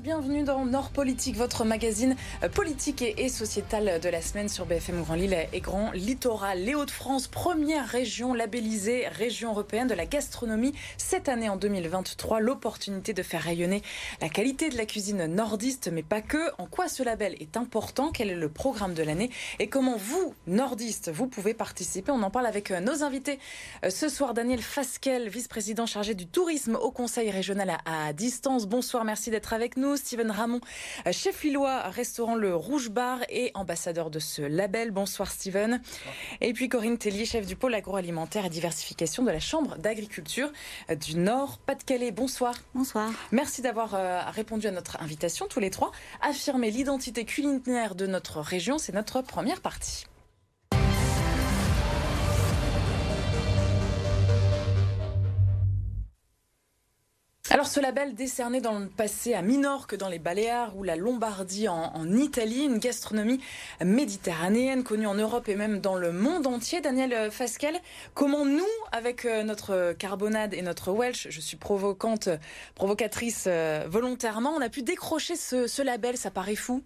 bienvenue dans Nord Politique, votre magazine euh, politique et, sociétal de la semaine sur BFM Grand Lille et Grand Littoral. Les Hauts-de-France, première région labellisée région européenne de la gastronomie cette année en 2023. L'opportunité de faire rayonner la qualité de la cuisine nordiste, mais pas que. En quoi ce label est important? Quel est le programme de l'année? Et comment vous, nordistes, vous pouvez participer? On en parle avec euh, nos invités euh, ce soir. Daniel Fasquel, vice-président chargé du tourisme au Conseil régional à distance. Bonsoir, merci d'être avec nous. Steven Ramon, chef lillois, restaurant Le Rouge Bar et ambassadeur de ce label. Bonsoir Steven. Et puis Corinne Tellier, chef du pôle agroalimentaire et diversification de la Chambre d'agriculture du Nord Pas-de-Calais. Bonsoir. Bonsoir. Merci d'avoir euh, répondu à notre invitation tous les trois. Affirmer l'identité culinaire de notre région, c'est notre première partie. Alors ce label décerné dans le passé à Minorque dans les Baléares ou la Lombardie en, Italie, une gastronomie méditerranéenne connue en Europe et même dans le monde entier. Daniel Fasquel, comment nous, avec euh, notre carbonade et notre Welsh, je suis provocante, provocatrice euh, volontairement, on a pu décrocher ce, label, ça paraît fou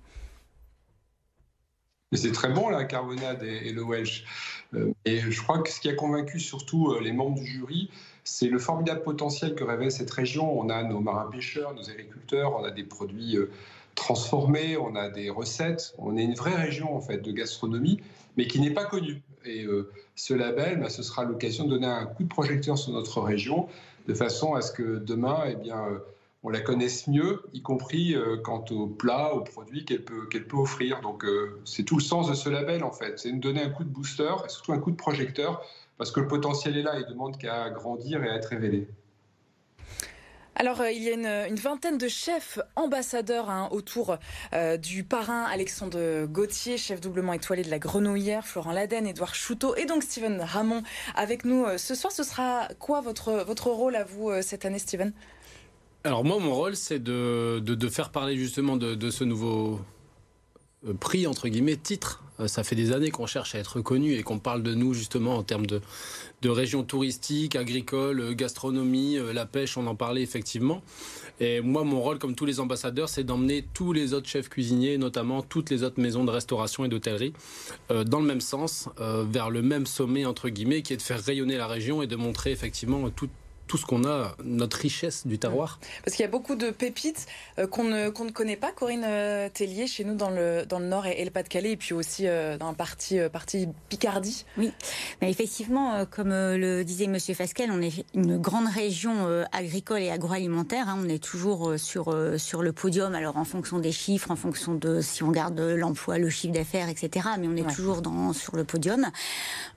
c'est très bon la carbonade et, le Welsh. Euh, et je crois que ce qui a convaincu surtout les membres du jury, c'est le formidable potentiel que révèle cette région. On a nos marins pêcheurs, nos agriculteurs, on a des produits euh, transformés, on a des recettes. On est une vraie région en fait de gastronomie, mais qui n'est pas connue. Et euh, ce label, bah, ce sera l'occasion de donner un coup de projecteur sur notre région, de façon à ce que demain, eh bien, euh, on la connaisse mieux, y compris quant aux plats, aux produits qu'elle peut, qu'elle peut offrir. Donc c'est tout le sens de ce label en fait, c'est de donner un coup de booster et surtout un coup de projecteur parce que le potentiel est là, il demande qu'à grandir et à être révélé. Alors, euh, il y a une, vingtaine de chefs ambassadeurs hein, autour euh, du parrain Alexandre Gauthier, chef doublement étoilé de la Grenouillère, Florent Laden, Edouard Chouteau et donc Steven Ramon avec nous euh, ce soir. Ce sera quoi votre, votre rôle à vous cette année, Steven? Alors, moi, mon rôle, c'est de, faire parler justement de, ce nouveau prix, entre guillemets, titre euh, ça fait des années qu'on cherche à être reconnu et qu'on parle de nous justement en termes de, régions touristiques, agricoles, euh, gastronomie, euh, la pêche, on en parlait effectivement. Et moi, mon rôle, comme tous les ambassadeurs, c'est d'emmener tous les autres chefs cuisiniers, notamment toutes les autres maisons de restauration et d'hôtellerie, dans le même sens, vers le même sommet, entre guillemets, qui est de faire rayonner la région et de montrer effectivement tout, tout ce qu'on a, notre richesse du terroir. Parce qu'il y a beaucoup de pépites euh, qu'on ne, qu'on ne connaît pas, Corinne euh, Tellier, chez nous dans le, dans le Nord et, le Pas-de-Calais, et puis aussi euh, dans la partie, partie Picardie. Oui, mais effectivement, comme le disait Monsieur Fasquel, on est une grande région agricole et agroalimentaire. Hein. on est toujours sur, sur le podium, alors en fonction des chiffres, en fonction de si on garde l'emploi, le chiffre d'affaires, etc. Mais on est toujours dans, sur le podium.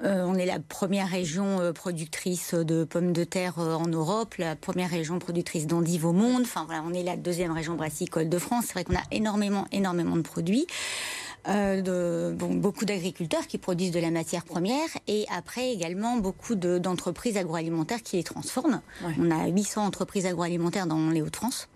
on est la première région productrice de pommes de terre en Europe, la première région productrice d'endives au monde. Enfin voilà, on est la deuxième région brassicole de France. C'est vrai qu'on a énormément, énormément de produits. Euh, de, bon, beaucoup d'agriculteurs qui produisent de la matière première et après également beaucoup d'entreprises agroalimentaires qui les transforment. On a 800 entreprises agroalimentaires dans les Hauts-de-France.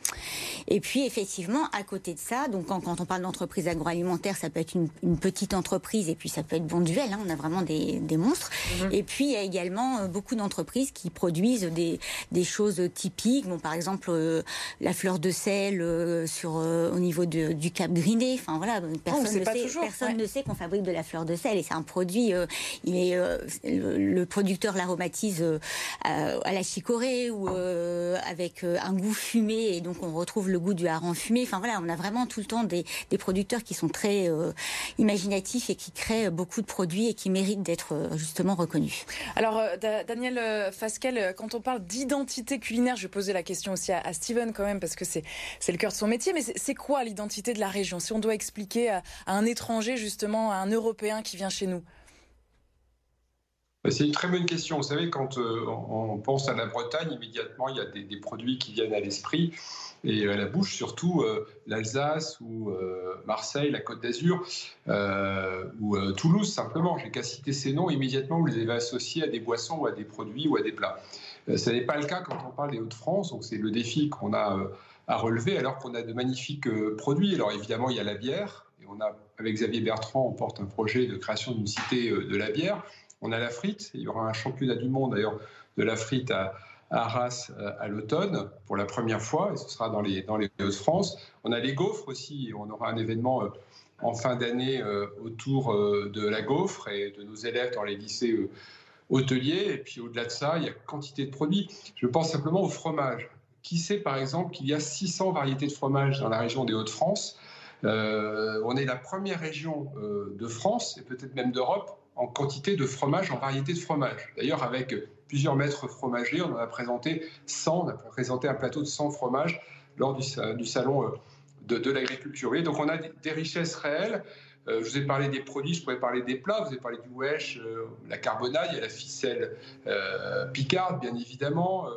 Et puis effectivement, à côté de ça, donc quand, on parle d'entreprise agroalimentaire, ça peut être une, petite entreprise et puis ça peut être bon duel. Hein, on a vraiment des, des monstres. Mhm. Et puis il y a également euh, beaucoup d'entreprises qui produisent des, des, choses typiques. Bon, par exemple, euh, la fleur de sel sur au niveau de, du Cap Griné. Enfin voilà, personne ne personne ne sait qu'on fabrique de la fleur de sel et c'est un produit. Euh, il est, euh, le, producteur l'aromatise euh, à, la chicorée ou avec un goût fumé et donc on retrouve le goût du hareng fumé. Enfin voilà, on a vraiment tout le temps des, des producteurs qui sont très imaginatifs et qui créent beaucoup de produits et qui méritent d'être justement reconnus. Alors Daniel Fasquel, quand on parle d'identité culinaire, je vais poser la question aussi à, Steven quand même parce que c'est c'est le cœur de son métier. Mais c'est quoi l'identité de la région? Si on doit expliquer à, à un un étranger, justement, un Européen qui vient chez nous c'est une très bonne question. Vous savez, quand euh, on pense à la Bretagne, immédiatement, il y a des, produits qui viennent à l'esprit et à la bouche, surtout euh, l'Alsace ou euh, Marseille, la Côte d'Azur ou Toulouse, simplement. J'ai qu'à citer ces noms, immédiatement, vous les avez associés à des boissons ou à des produits ou à des plats. ce n'est pas le cas quand on parle des Hauts-de-France, donc c'est le défi qu'on a à relever alors qu'on a de magnifiques produits. Alors évidemment, il y a la bière, on a, avec Xavier Bertrand, on porte un projet de création d'une cité euh, de la bière. On a la frite. Il y aura un championnat du monde, d'ailleurs, de la frite à, Arras à l'automne pour la première fois, et ce sera dans les, dans les Hauts-de-France. On a les gaufres aussi, on aura un événement en fin d'année autour de la gaufre et de nos élèves dans les lycées hôteliers. Et puis au-delà de ça, il y a quantité de produits. Je pense simplement au fromage. Qui sait par exemple qu'il y a 600 variétés de fromage dans la région des Hauts-de-France? Euh, On est la première région euh, de France et peut-être même d'Europe en quantité de fromage, en variété de fromage. D'ailleurs, avec plusieurs maîtres fromagers, on en a présenté 100, on a présenté un plateau de 100 fromages lors du, salon euh, de l'agriculture. Donc on a des richesses réelles. Euh, je vous ai parlé des produits, je pourrais parler des plats. Vous avez parlé du wesh, euh, la carbonade, il y a la ficelle euh, picarde, bien évidemment.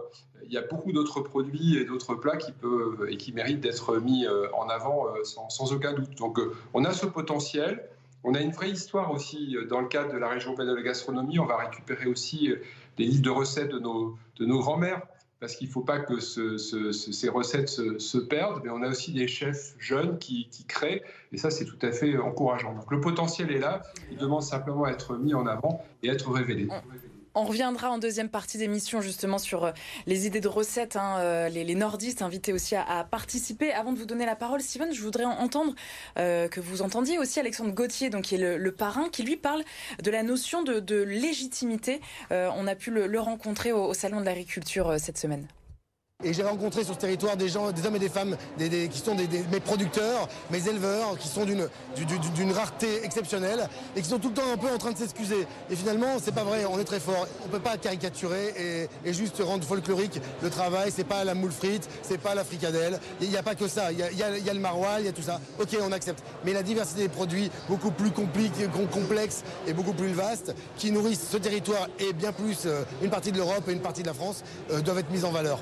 il y a beaucoup d'autres produits et d'autres plats qui peuvent et qui méritent d'être mis en avant sans, aucun doute. Donc, on a ce potentiel. On a une vraie histoire aussi dans le cadre de la région de la gastronomie. On va récupérer aussi les livres de recettes de nos, de nos grands-mères parce qu'il ne faut pas que ces recettes se, perdent, mais on a aussi des chefs jeunes qui, créent, et ça c'est tout à fait encourageant. Donc le potentiel est là, il demande simplement à être mis en avant et être révélé. Reviendra en deuxième partie d'émission justement sur euh, les idées de recettes, hein, euh, les, nordistes invités aussi à, participer. Avant de vous donner la parole, Steven, je voudrais entendre euh, que vous entendiez aussi Alexandre Gauthier, donc qui est le, parrain, qui lui parle de la notion de, légitimité. on a pu le, rencontrer au Salon de l'agriculture cette semaine. Et j'ai rencontré sur ce territoire des gens, des hommes et des femmes, qui sont mes producteurs, mes éleveurs, qui sont d'une rareté exceptionnelle et qui sont tout le temps un peu en train de s'excuser. Et finalement, c'est pas vrai, on est très fort. On peut pas caricaturer et, juste rendre folklorique le travail. C'est pas la moule frite, c'est pas la fricadelle. Il n'y a pas que ça. Il y a, le maroilles, il y a tout ça. Ok, on accepte. Mais la diversité des produits, beaucoup plus compliqués, complexes et beaucoup plus vastes, qui nourrissent ce territoire et bien plus euh, une partie de l'Europe et une partie de la France, euh, doivent être mises en valeur.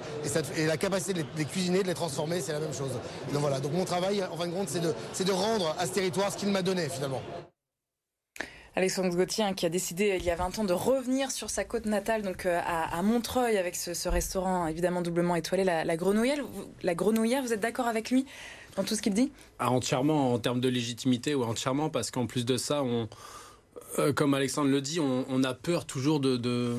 Et la capacité de les, cuisiner, de les transformer, c'est la même chose. Donc voilà, donc mon travail, en fin de compte, c'est de, de rendre à ce territoire ce qu'il m'a donné finalement. Alexandre Gauthier hein, qui a décidé il y a 20 ans de revenir sur sa côte natale, donc euh, à, Montreuil, avec ce, restaurant évidemment doublement étoilé, la, la grenouillère. La grenouillère, vous êtes d'accord avec lui dans tout ce qu'il dit? Ah, Entièrement en termes de légitimité ou entièrement parce qu'en plus de ça, on, euh, comme Alexandre le dit, on, a peur toujours de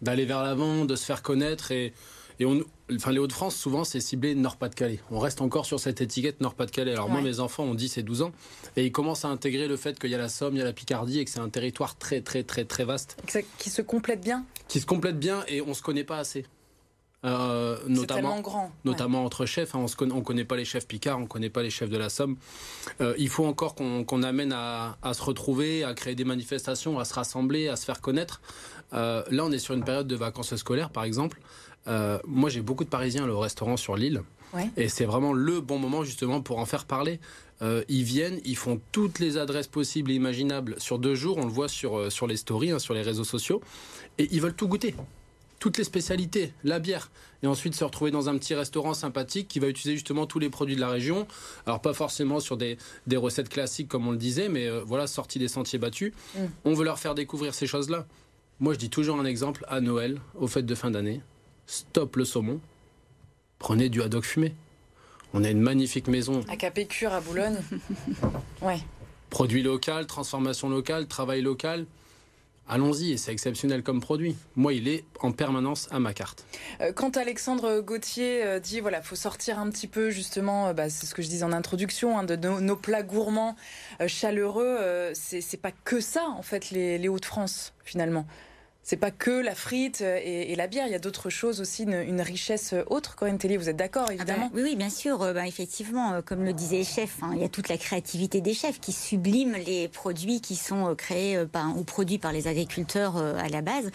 d'aller vers l'avant, de se faire connaître et et on, enfin, les Hauts-de-France, souvent, c'est ciblé Nord-Pas-de-Calais. On reste encore sur cette étiquette Nord-Pas-de-Calais. Alors, moi, mes enfants ont 10 et 12 ans. Et ils commencent à intégrer le fait qu'il y a la Somme, il y a la Picardie et que c'est un territoire très, très, très, très vaste. Qui se complète bien Qui se complète bien et on ne se connaît pas assez. Euh, notamment, grand. notamment entre chefs. Hein. on ne connaît, pas les chefs Picard, on ne connaît pas les chefs de la Somme. Euh, il faut encore qu'on amène à, se retrouver, à créer des manifestations, à se rassembler, à se faire connaître. Euh, là, on est sur une période de vacances scolaires, par exemple. Euh, moi, j'ai beaucoup de Parisiens au restaurant sur l'île. Et c'est vraiment le bon moment justement pour en faire parler. Euh, ils viennent, ils font toutes les adresses possibles et imaginables sur deux jours. On le voit sur, euh, sur les stories, hein, sur les réseaux sociaux. Et ils veulent tout goûter. Toutes les spécialités, la bière. Et ensuite se retrouver dans un petit restaurant sympathique qui va utiliser justement tous les produits de la région. Alors pas forcément sur des, des recettes classiques comme on le disait, mais voilà, sortis des sentiers battus. Mm. On veut leur faire découvrir ces choses-là. Moi je dis toujours un exemple à Noël, aux fêtes de fin d'année stop le saumon, prenez du haddock fumé. On a une magnifique maison. À Capécure, à Boulogne. ouais. Produit local, transformation locale, travail local. Allons-y, et c'est exceptionnel comme produit. Moi, il est en permanence à ma carte. Euh, quand Alexandre Gauthier euh, dit voilà, faut sortir un petit peu justement, euh, bah, c'est ce que je disais en introduction, hein, de nos, plats gourmands chaleureux, c'est pas que ça en fait les Hauts-de-France finalement c'est pas que la frite et, la bière, il y a d'autres choses aussi, une, richesse autre. Corinne Tellier, vous êtes d'accord ah évidemment ben, Oui, bien sûr. Euh, ben, effectivement, euh, comme le disait les chefs, hein, il y a toute la créativité des chefs qui subliment les produits qui sont euh, créés ou produits par les agriculteurs à la base.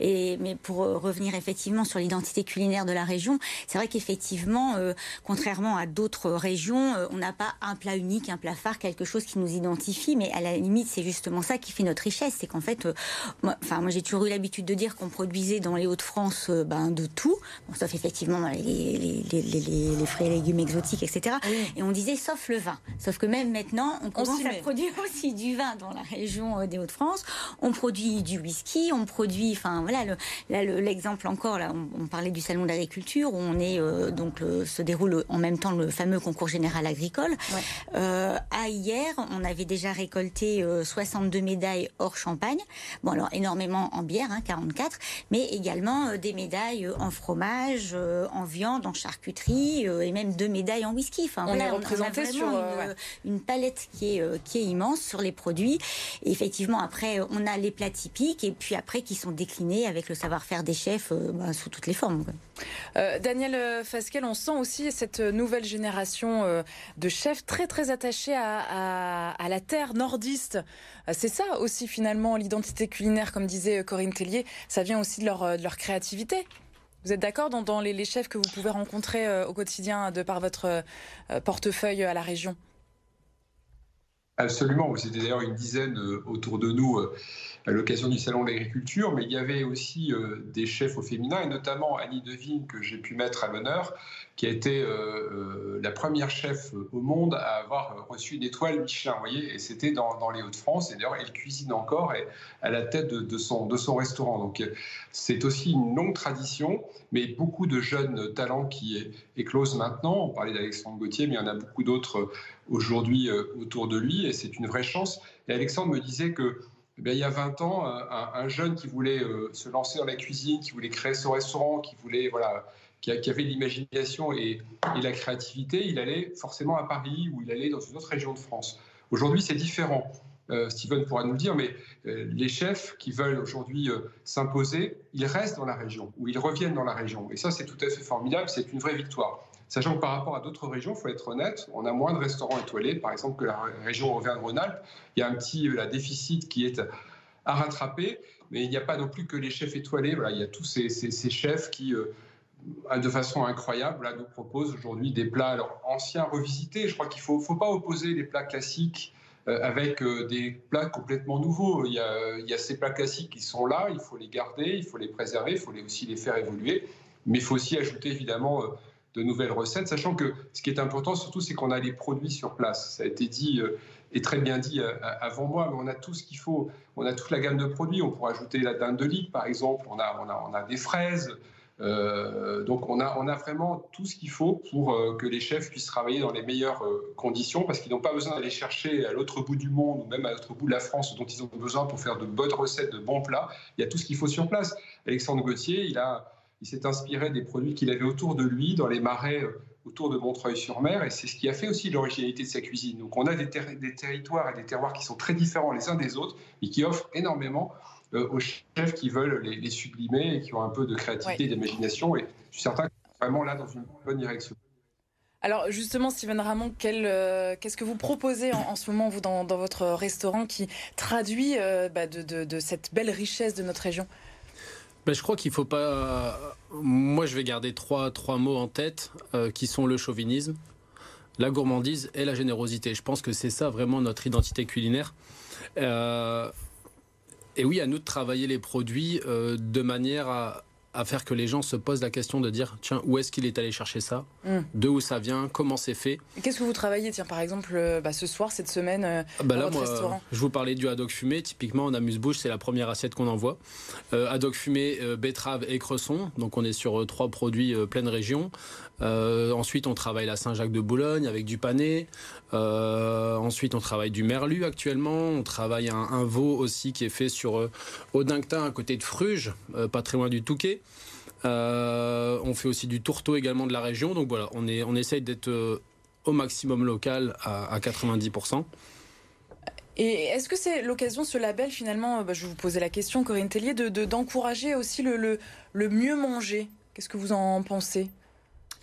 Et, mais pour revenir effectivement sur l'identité culinaire de la région, c'est vrai qu'effectivement, contrairement à d'autres régions, on n'a pas un plat unique, un plat phare, quelque chose qui nous identifie, mais à la limite, c'est justement ça qui fait notre richesse. C'est qu'en fait, enfin, moi j'ai toujours eu la l'habitude de dire qu'on produisait dans les Hauts-de-France euh, ben, de tout, sauf effectivement les, les, fruits et légumes exotiques, etc. Et on disait sauf le vin. Sauf que même maintenant, on commence à produire aussi du vin dans la région euh, des Hauts-de-France. On produit du whisky, on produit, enfin voilà, l'exemple encore, là, on, parlait du salon de l'agriculture, où on est, euh, donc, se déroule en même temps le fameux concours général agricole. à hier, on avait déjà récolté 62 médailles hors champagne. Bon, alors énormément en bière bière, 44, hein, mais également des médailles en fromage, en viande, en charcuterie et même deux médailles en whisky. Enfin, on est représenté sur une, une, palette qui est, qui est immense sur les produits. Et effectivement, après, on a les plats typiques et puis après qui sont déclinés avec le savoir-faire des chefs bah, sous toutes les formes. Daniel Fasquel, on sent aussi cette nouvelle génération de chefs très très attachés à, à la terre nordiste. C'est ça aussi finalement l'identité culinaire, comme disait Corinne Tellier, ça vient aussi de leur, leur créativité. Vous êtes d'accord dans, les, chefs que vous pouvez rencontrer euh, au quotidien de par votre euh, portefeuille à la région? Absolument, c'était d'ailleurs une dizaine euh, autour de nous à l'occasion du Salon de l'Agriculture, mais il y avait aussi des chefs au féminin, et notamment Annie Devine, que j'ai pu mettre à l'honneur, qui a été euh, euh, la première chef au monde à avoir reçu une étoile Michelin, vous voyez, et c'était dans, les Hauts-de-France, et d'ailleurs elle cuisine encore et à la tête de son restaurant. Donc c'est aussi une longue tradition, mais beaucoup de jeunes talents qui éclosent maintenant. On parlait d'Alexandre Gauthier, mais il y en a beaucoup d'autres aujourd'hui euh, autour de lui, et c'est une vraie chance. Et Alexandre me disait que eh il y a 20 ans, un, un, jeune qui voulait se lancer dans la cuisine, qui voulait créer son restaurant, qui voulait voilà, qui, avait l'imagination et, la créativité, il allait forcément à Paris ou il allait dans une autre région de France. Aujourd'hui, c'est différent. Euh, Steven pourra nous le dire, mais euh, les chefs qui veulent aujourd'hui euh, s'imposer, ils restent dans la région ou ils reviennent dans la région. Et ça, c'est tout à fait formidable, c'est une vraie victoire. Sachant que par rapport à d'autres régions, il faut être honnête, on a moins de restaurants étoilés, par exemple, que la région Auvergne-Rhône-Alpes. Il y a un petit déficit qui est à rattraper, mais il n'y a pas non plus que les chefs étoilés. Voilà, il y a tous ces, ces chefs qui de façon incroyable, nous propose aujourd'hui des plats alors, anciens revisités. Je crois qu'il ne faut, pas opposer les plats classiques euh, avec euh, des plats complètement nouveaux. Il y, a, ces plats classiques qui sont là, il faut les garder, il faut les préserver, il faut aussi les faire évoluer. Mais il faut aussi ajouter évidemment euh, de nouvelles recettes, sachant que ce qui est important surtout, c'est qu'on a les produits sur place. Ça a été dit et très bien dit avant moi, mais on a tout ce qu'il faut. On a toute la gamme de produits. On pourrait ajouter la dinde de lit, par exemple. On a, on a, on a des fraises. Euh, donc on a, on a vraiment tout ce qu'il faut pour euh, que les chefs puissent travailler dans les meilleures euh, conditions parce qu'ils n'ont pas besoin d'aller chercher à l'autre bout du monde ou même à l'autre bout de la France dont ils ont besoin pour faire de bonnes recettes, de bons plats. Il y a tout ce qu'il faut sur place. Alexandre Gauthier, il, a, il s'est inspiré des produits qu'il avait autour de lui dans les marais autour de Montreuil-sur-Mer et c'est ce qui a fait aussi l'originalité de sa cuisine. Donc on a des, des territoires et des terroirs qui sont très différents les uns des autres et qui offrent énormément euh, aux chefs qui veulent les, sublimer et qui ont un peu de créativité et d'imagination. Et je suis certain que vraiment là dans une bonne direction. Alors justement, Steven Ramon, euh, qu'est-ce que vous proposez en, ce moment, vous, dans, votre restaurant, qui traduit euh, bah, de, cette belle richesse de notre région? Ben, Je crois qu'il ne faut pas... Moi, je vais garder trois, mots en tête, qui sont le chauvinisme, la gourmandise et la générosité. Je pense que c'est ça vraiment notre identité culinaire. Et oui, à nous de travailler les produits euh, de manière à, à faire que les gens se posent la question de dire tiens où est-ce qu'il est allé chercher ça mm. de où ça vient comment c'est fait qu'est-ce que vous travaillez tiens par exemple euh, bah, ce soir cette semaine euh, bah dans votre restaurant? je vous parlais du haddock fumé. Typiquement en amuse-bouche c'est la première assiette qu'on envoie. Euh, haddock fumé betterave et cresson. Donc on est sur trois produits pleine région ensuite on travaille la Saint-Jacques de Boulogne avec du pané. Ensuite on travaille du merlu actuellement. On travaille un, un veau aussi qui est fait sur Audingtin à côté de Fruges pas très loin du Touquet. Euh, on fait aussi du tourteau également de la région. Donc voilà, on, essaye d'être euh, au maximum local à, 90%. Et est-ce que c'est l'occasion, ce label, finalement, bah, je vous poser la question, Corinne Tellier, d'encourager de, aussi le mieux manger? Qu'est-ce que vous en pensez?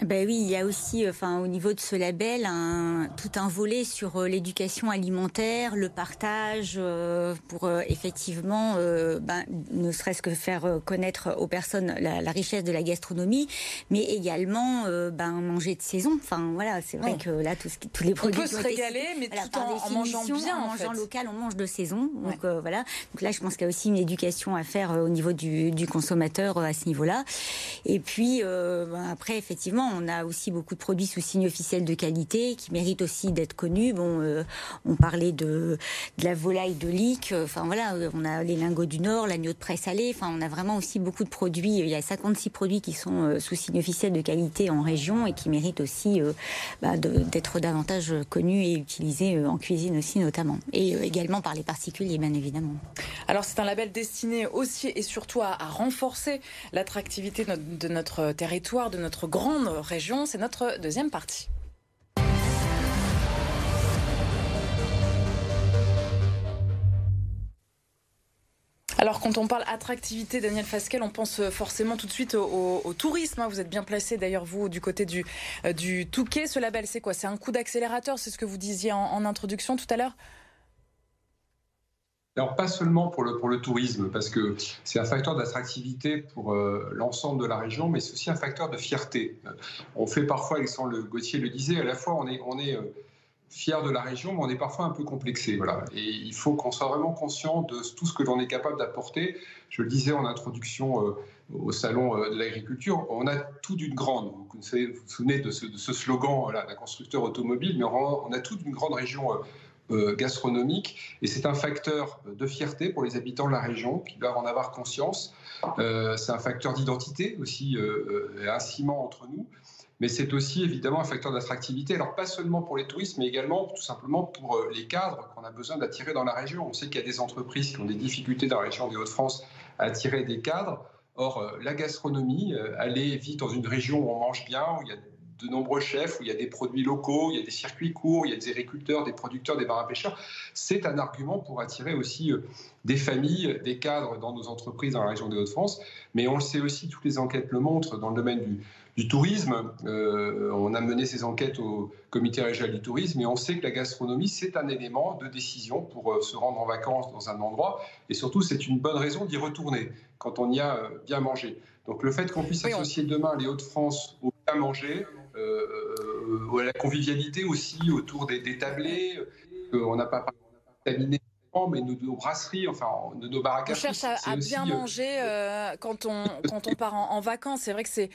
Ben oui, il y a aussi, enfin, au niveau de ce label, un, tout un volet sur euh, l'éducation alimentaire, le partage, euh, pour euh, effectivement, ben, ne serait-ce que faire connaître aux personnes la, richesse de la gastronomie, mais également ben, manger de saison. Enfin voilà, c'est vrai que là, tout ce tous les produits. On peut se régaler, mais tout en, mangeant bien. En, mangeant local, on mange de saison. Donc voilà. Donc là, je pense qu'il y a aussi une éducation à faire au niveau du, du consommateur à ce niveau-là. Et puis ben, après, effectivement on a aussi beaucoup de produits sous signe officiel de qualité qui méritent aussi d'être connus. Bon, euh, on parlait de, la volaille de Lick. Enfin voilà, on a les lingots du Nord, l'agneau de presse salée. Enfin, on a vraiment aussi beaucoup de produits. Il y a 56 produits qui sont sous signe officiel de qualité en région et qui méritent aussi bah, d'être davantage connus et utilisés en cuisine aussi notamment. Et également par les particuliers, bien évidemment. Alors c'est un label destiné aussi et surtout à, renforcer l'attractivité de notre territoire, de notre grande région. C'est notre deuxième partie. Alors, quand on parle attractivité, Daniel Fasquel, on pense forcément tout de suite au, tourisme. Hein. Vous êtes bien placé, d'ailleurs, vous, du côté du, euh, du Touquet. Ce label, c'est quoi? C'est un coup d'accélérateur C'est ce que vous disiez en introduction tout à l'heure? Alors pas seulement pour le, pour le tourisme, parce que c'est un facteur d'attractivité pour euh, l'ensemble de la région, mais c'est aussi un facteur de fierté. Euh, on fait parfois, Alexandre Gauthier le disait, à la fois on est, on est euh, fier de la région, mais on est parfois un peu complexé. Voilà. Et il faut qu'on soit vraiment conscient de tout ce que l'on est capable d'apporter. Je le disais en introduction au salon de l'agriculture, on a tout d'une grande. Vous vous, souvenez de ce, slogan, voilà, d'un constructeur automobile, mais on, a toute une grande région gastronomique. Et c'est un facteur de fierté pour les habitants de la région qui doivent en avoir conscience. Euh, c'est un facteur d'identité aussi, euh, un ciment entre nous. Mais c'est aussi évidemment un facteur d'attractivité. Alors pas seulement pour les touristes, mais également tout simplement pour les cadres qu'on a besoin d'attirer dans la région. On sait qu'il y a des entreprises qui ont des difficultés dans la région des Hauts-de-France à attirer des cadres. Or, la gastronomie, aller vite dans une région où on mange bien, où il y a de nombreux chefs, où il y a des produits locaux, il y a des circuits courts, il y a des agriculteurs, des producteurs, des marins-pêcheurs. C'est un argument pour attirer aussi euh, des familles, des cadres dans nos entreprises dans la région des Hauts-de-France. Mais on le sait aussi, toutes les enquêtes le montrent, dans le domaine du, tourisme, euh, on a mené ces enquêtes au comité régional du tourisme et on sait que la gastronomie, c'est un élément de décision pour euh, se rendre en vacances dans un endroit. Et surtout, c'est une bonne raison d'y retourner quand on y a bien mangé. Donc le fait qu'on puisse associer demain les Hauts-de-France au bien manger, la convivialité aussi autour des, des tablés. on n'a pas terminé mais nos, brasseries, enfin de nos baraques. On cherche à, bien euh, manger quand on quand on part en, vacances. C'est vrai que c'est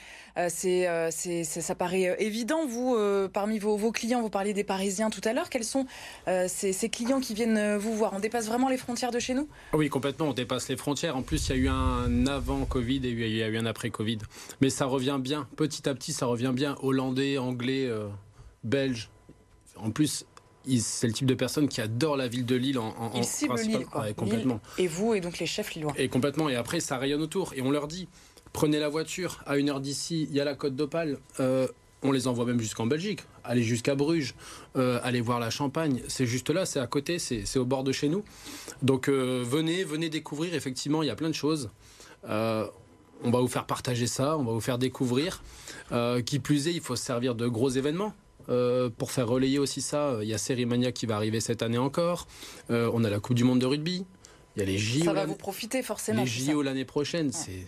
c'est ça paraît évident. Vous, parmi vos, vos, clients, vous parliez des Parisiens tout à l'heure. Quels sont ces, ces, clients qui viennent vous voir? On dépasse vraiment les frontières de chez nous? Oui, complètement. On dépasse les frontières. En plus, il y a eu un avant Covid et il y a eu un après Covid. Mais ça revient bien. Petit à petit, ça revient bien. Hollandais, anglais, belges. En plus, c'est le type de personne qui adore la ville de Lille en, en Lille, complètement. et vous, et donc les chefs lillois. Et complètement. Et après, ça rayonne autour. Et on leur dit, prenez la voiture, à une heure d'ici, il y a la côte d'Opale. Euh, on les envoie même jusqu'en Belgique, allez jusqu'à Bruges, euh, allez voir la Champagne, c'est juste là, c'est à côté, c'est au bord de chez nous. Donc euh, venez, venez découvrir, effectivement, il y a plein de choses. on va vous faire partager ça, on va vous faire découvrir. qui plus est, il faut se servir de gros événements. Euh, pour faire relayer aussi ça, euh, il y a Sérimania qui va arriver cette année encore. Euh, on a la Coupe du Monde de rugby. Il y a les JO. Ça va vous profiter forcément. Les JO l'année prochaine, c'est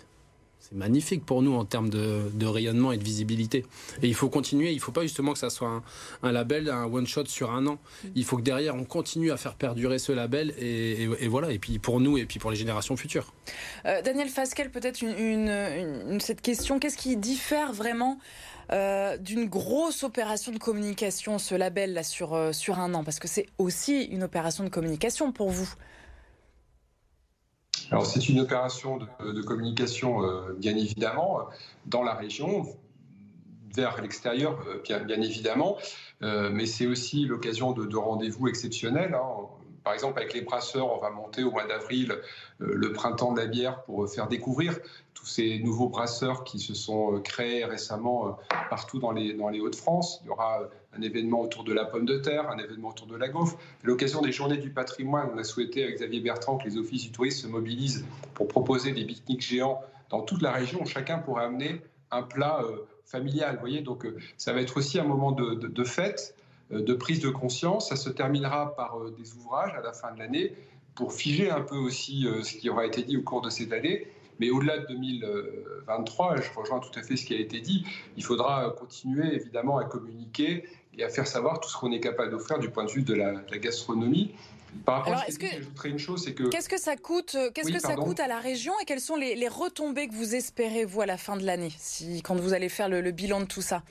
c'est magnifique pour nous en termes de, rayonnement et de visibilité. Et il faut continuer. Il ne faut pas justement que ça soit un, label, un one shot sur un an. Mm. Il faut que derrière on continue à faire perdurer ce label et, voilà. Et puis pour nous et puis pour les générations futures. Daniel Fasquel, peut-être une, cette question. Qu'est-ce qui diffère vraiment euh, d'une grosse opération de communication, ce label là sur, euh, sur un an Parce que c'est aussi une opération de communication pour vous. Alors c'est une opération de, communication, euh, bien évidemment, dans la région, vers l'extérieur, bien, évidemment, mais c'est aussi l'occasion de, rendez-vous exceptionnels. Hein. Par exemple, avec les brasseurs, on va monter au mois d'avril le printemps de la bière pour faire découvrir tous ces nouveaux brasseurs qui se sont euh, créés récemment euh, partout dans les, Hauts-de-France. Il y aura euh, un événement autour de la pomme de terre, un événement autour de la gaufre. L'occasion des journées du patrimoine, on a souhaité avec Xavier Bertrand que les offices du tourisme se mobilisent pour proposer des pique-niques géants dans toute la région. Chacun pourra amener un plat familial. Voyez, donc ça va être aussi un moment de, de, fête, de prise de conscience. Ça se terminera par des ouvrages à la fin de l'année pour figer un peu aussi ce qui aura été dit au cours de cette année mais au-delà de 2023, je rejoins tout à fait ce qui a été dit, il faudra continuer évidemment à communiquer et à faire savoir tout ce qu'on est capable d'offrir du point de vue de la, gastronomie. Par rapport à ce que, j'ajouterais une chose, c'est que qu'est-ce que ça coûte Qu'est-ce que ça coûte à la région et quelles sont les, retombées que vous espérez vous à la fin de l'année, si quand vous allez faire le bilan de tout ça?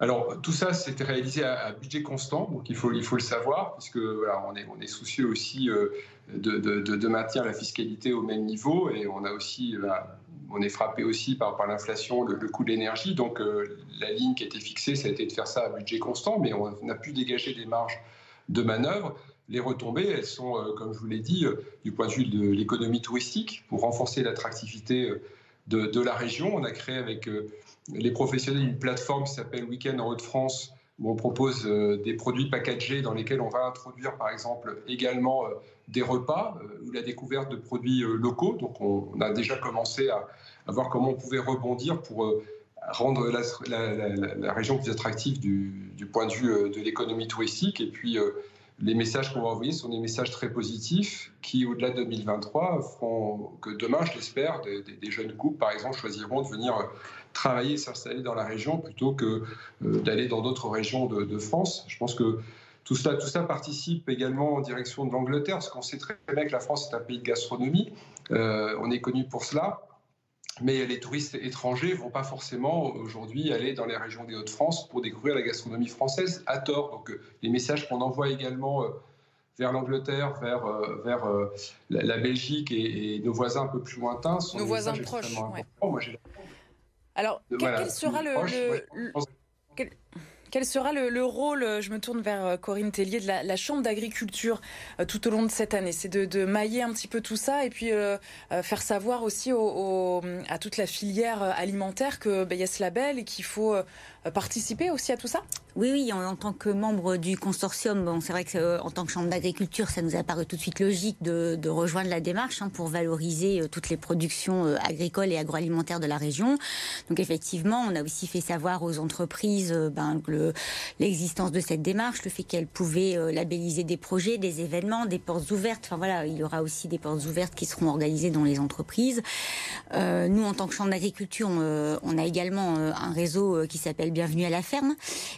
Alors, tout ça, c'était réalisé à, budget constant, donc il faut, il faut le savoir, puisque voilà, on, est, on est soucieux aussi euh, de, de, de, maintenir la fiscalité au même niveau, et on a aussi, euh, on est frappé aussi par, par l'inflation, le, coût de l'énergie. Donc, euh, la ligne qui a été fixée, ça a été de faire ça à budget constant, mais on a pu dégager des marges de manœuvre. Les retombées, elles sont, comme je vous l'ai dit, du point de vue de l'économie touristique, pour renforcer l'attractivité de, la région. On a créé avec les professionnels une plateforme qui s'appelle Weekend en Haute-France où on propose euh, des produits packagés dans lesquels on va introduire par exemple également euh, des repas euh, ou la découverte de produits locaux. Donc on, a déjà commencé à, voir comment on pouvait rebondir pour rendre la, région plus attractive du, point de vue de l'économie touristique. Et puis les messages qu'on va envoyer sont des messages très positifs qui, au-delà de 2023, feront que demain, je l'espère, des, jeunes couples, par exemple, choisiront de venir travailler, s'installer dans la région plutôt que euh, d'aller dans d'autres régions de, France. Je pense que tout cela, tout ça participe également en direction de l'Angleterre, parce qu'on sait très bien que la France est un pays de gastronomie. Euh, on est connu pour cela. Mais les touristes étrangers vont pas forcément aujourd'hui aller dans les régions des Hauts-de-France pour découvrir la gastronomie française à tort. Donc euh, les messages qu'on envoie également vers l'Angleterre, vers, vers la, Belgique et, nos voisins un peu plus lointains sont nos voisins proches. Alors, quel, sera le, quel sera le, rôle, euh, je me tourne vers euh, Corinne Tellier, de la, Chambre d'agriculture euh, tout au long de cette année? C'est de, mailler un petit peu tout ça et puis faire savoir aussi à toute la filière alimentaire qu'il ben, y a ce label et qu'il faut participer aussi à tout ça? Oui, oui, en, tant que membre du consortium, c'est vrai que euh, en tant que chambre d'agriculture, ça nous a paru tout de suite logique de, rejoindre la démarche hein, pour valoriser toutes les productions agricoles et agroalimentaires de la région. Donc effectivement, on a aussi fait savoir aux entreprises ben, l'existence de cette démarche, le fait qu'elles pouvaient labelliser des projets, des événements, des portes ouvertes. Enfin voilà, il y aura aussi des portes ouvertes qui seront organisées dans les entreprises. nous, en tant que chambre d'agriculture, on, on, a également un réseau qui s'appelle Bienvenue à la ferme.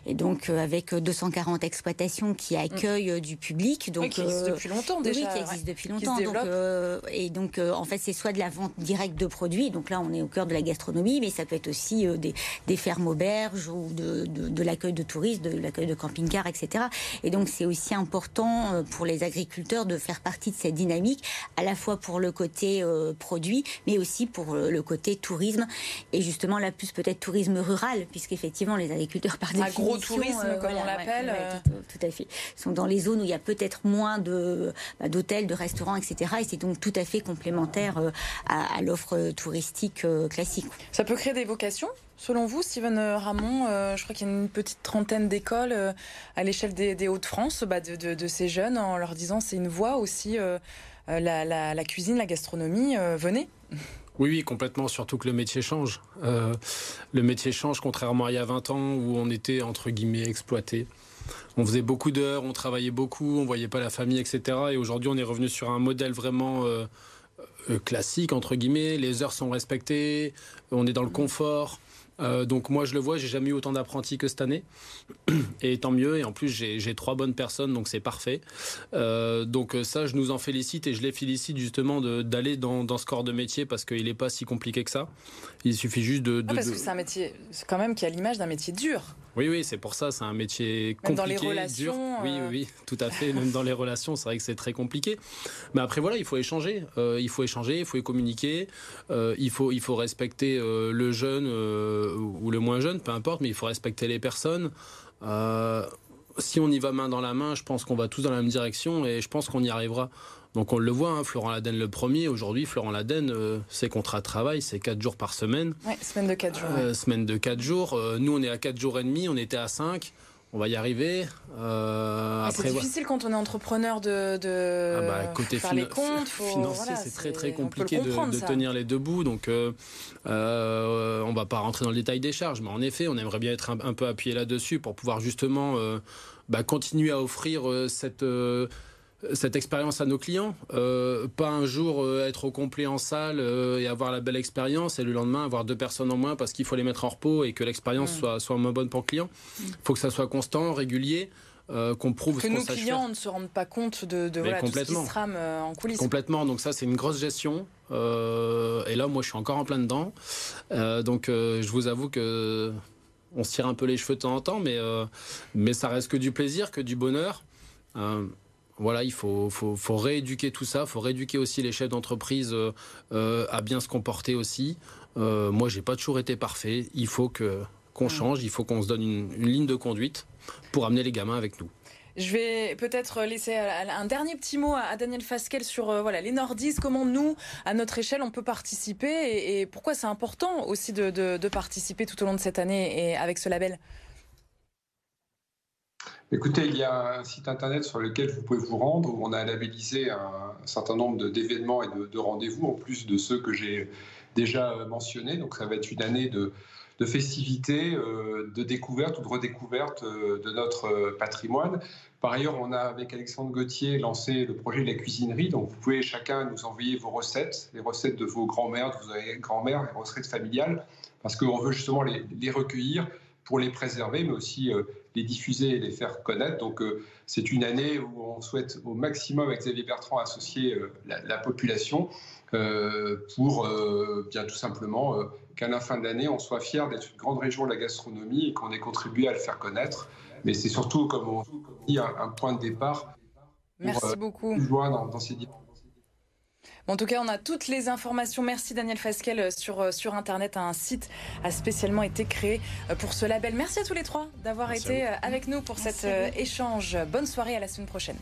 Et donc euh, avec 240 exploitations qui accueillent euh, du public. Donc, qui existe depuis longtemps déjà. Oui, qui existe depuis longtemps. Donc, euh, et donc, en fait, c'est soit de la vente directe de produits, donc là, on est au cœur de la gastronomie, mais ça peut être aussi des, des, fermes auberges ou de, de, de l'accueil de touristes, de l'accueil de camping-cars, etc. Et donc, c'est aussi important pour les agriculteurs de faire partie de cette dynamique, à la fois pour le côté produit, mais aussi pour le côté tourisme, et justement, là, plus peut-être tourisme rural, puisqu'effectivement, les agriculteurs, par définition, tourisme, comme on l'appelle. Euh. tout, à fait. Ils sont dans les zones où il y a peut-être moins de bah, d'hôtels, de restaurants, etc. Et c'est donc tout à fait complémentaire euh, à, l'offre touristique euh, classique. Ça peut créer des vocations? Selon vous, Steven Ramon, je crois qu'il y a une petite trentaine d'écoles à l'échelle des, Hauts-de-France bah, de, ces jeunes en leur disant c'est une voie aussi, la, cuisine, la gastronomie, venez. Oui, oui, complètement, surtout que le métier change. Euh, le métier change contrairement à il y a 20 ans où on était, entre guillemets, exploité. On faisait beaucoup d'heures, on travaillait beaucoup, on voyait pas la famille, etc. Et aujourd'hui, on est revenu sur un modèle vraiment euh, euh, classique, entre guillemets. Les heures sont respectées, on est dans le confort. Euh, donc moi je le vois, j'ai jamais eu autant d'apprentis que cette année, et tant mieux. Et en plus j'ai trois bonnes personnes, donc c'est parfait. Euh, donc ça je nous en félicite et je les félicite justement d'aller dans, dans, ce corps de métier parce qu'il n'est pas si compliqué que ça. Il suffit juste de. Ah, parce que c'est un métier, quand même qui a l'image d'un métier dur. Oui, oui, c'est pour ça, c'est un métier compliqué, dans les relations, dur. Oui, oui, tout à fait. Même dans les relations, c'est vrai que c'est très compliqué. Mais après, voilà, il faut échanger. Euh, il faut échanger, il faut communiquer. Euh, il, faut, il faut respecter euh, le jeune ou le moins jeune, peu importe, mais il faut respecter les personnes. si on y va main dans la main, je pense qu'on va tous dans la même direction et je pense qu'on y arrivera. Donc on le voit, hein, Florent Laden le premier. Aujourd'hui, Florent Laden, euh, ses contrats de travail, c'est 4 jours par semaine. Ouais, semaine de 4 jours. Euh, semaine de 4 jours. Euh, nous, on est à 4 jours et demi, on était à 5. On va y arriver. C'est difficile quand on est entrepreneur de, de ah bah, côté faire les comptes. financier, c'est très très compliqué de, de tenir les deux bouts. Donc, euh, on va pas rentrer dans le détail des charges, mais en effet, on aimerait bien être un, peu appuyé là-dessus pour pouvoir justement bah, continuer à offrir cette cette expérience à nos clients. Euh, pas un jour euh, être au complet en salle euh, et avoir la belle expérience et le lendemain avoir deux personnes en moins parce qu'il faut les mettre en repos et que l'expérience soit, soit moins bonne pour le client. Il mm. faut que ça soit constant, régulier. qu'on prouve que nos clients ne se rendent pas compte de, de voilà, complètement. Tout ce qui se rame en coulisses. Complètement. Donc ça, c'est une grosse gestion. et là, moi, je suis encore en plein dedans. donc, je vous avoue que on se tire un peu les cheveux de temps en temps, mais mais ça reste que du plaisir, que du bonheur. Voilà, il faut, faut, rééduquer tout ça, il faut rééduquer aussi les chefs d'entreprise euh, euh, à bien se comporter aussi. Euh, moi, j'ai pas toujours été parfait. Il faut que qu'on mm. change, il faut qu'on se donne une, ligne de conduite pour amener les gamins avec nous. Je vais peut-être laisser un dernier petit mot à Daniel Fasquel sur voilà les nordistes, comment nous, à notre échelle, on peut participer et, pourquoi c'est important aussi de, de, participer tout au long de cette année et avec ce label? Écoutez, il y a un site internet sur lequel vous pouvez vous rendre où on a labellisé un certain nombre d'événements et de, rendez-vous, en plus de ceux que j'ai déjà mentionnés. Donc ça va être une année de, festivités, euh, de découverte ou de redécouverte euh, de notre patrimoine. Par ailleurs, on a avec Alexandre Gauthier lancé le projet de la cuisinerie. Donc vous pouvez chacun nous envoyer vos recettes, les recettes de vos grands-mères, de vos grands-mères, les recettes familiales, parce qu'on veut justement les, recueillir pour les préserver, mais aussi euh, les diffuser et les faire connaître. Donc euh, c'est une année où on souhaite au maximum avec Xavier Bertrand associer euh, la, population pour bien tout simplement qu'à la fin de l'année, on soit fier d'être une grande région de la gastronomie et qu'on ait contribué à le faire connaître. Mais c'est surtout, comme on dit, un, point de départ. Merci beaucoup. Dans, dans ces en tout cas, on a toutes les informations. Merci Daniel Fasquel euh, sur, euh, sur Internet. Un site a spécialement été créé euh, pour ce label. Merci à tous les trois d'avoir été avec nous pour cet échange. Bonne soirée à la semaine prochaine.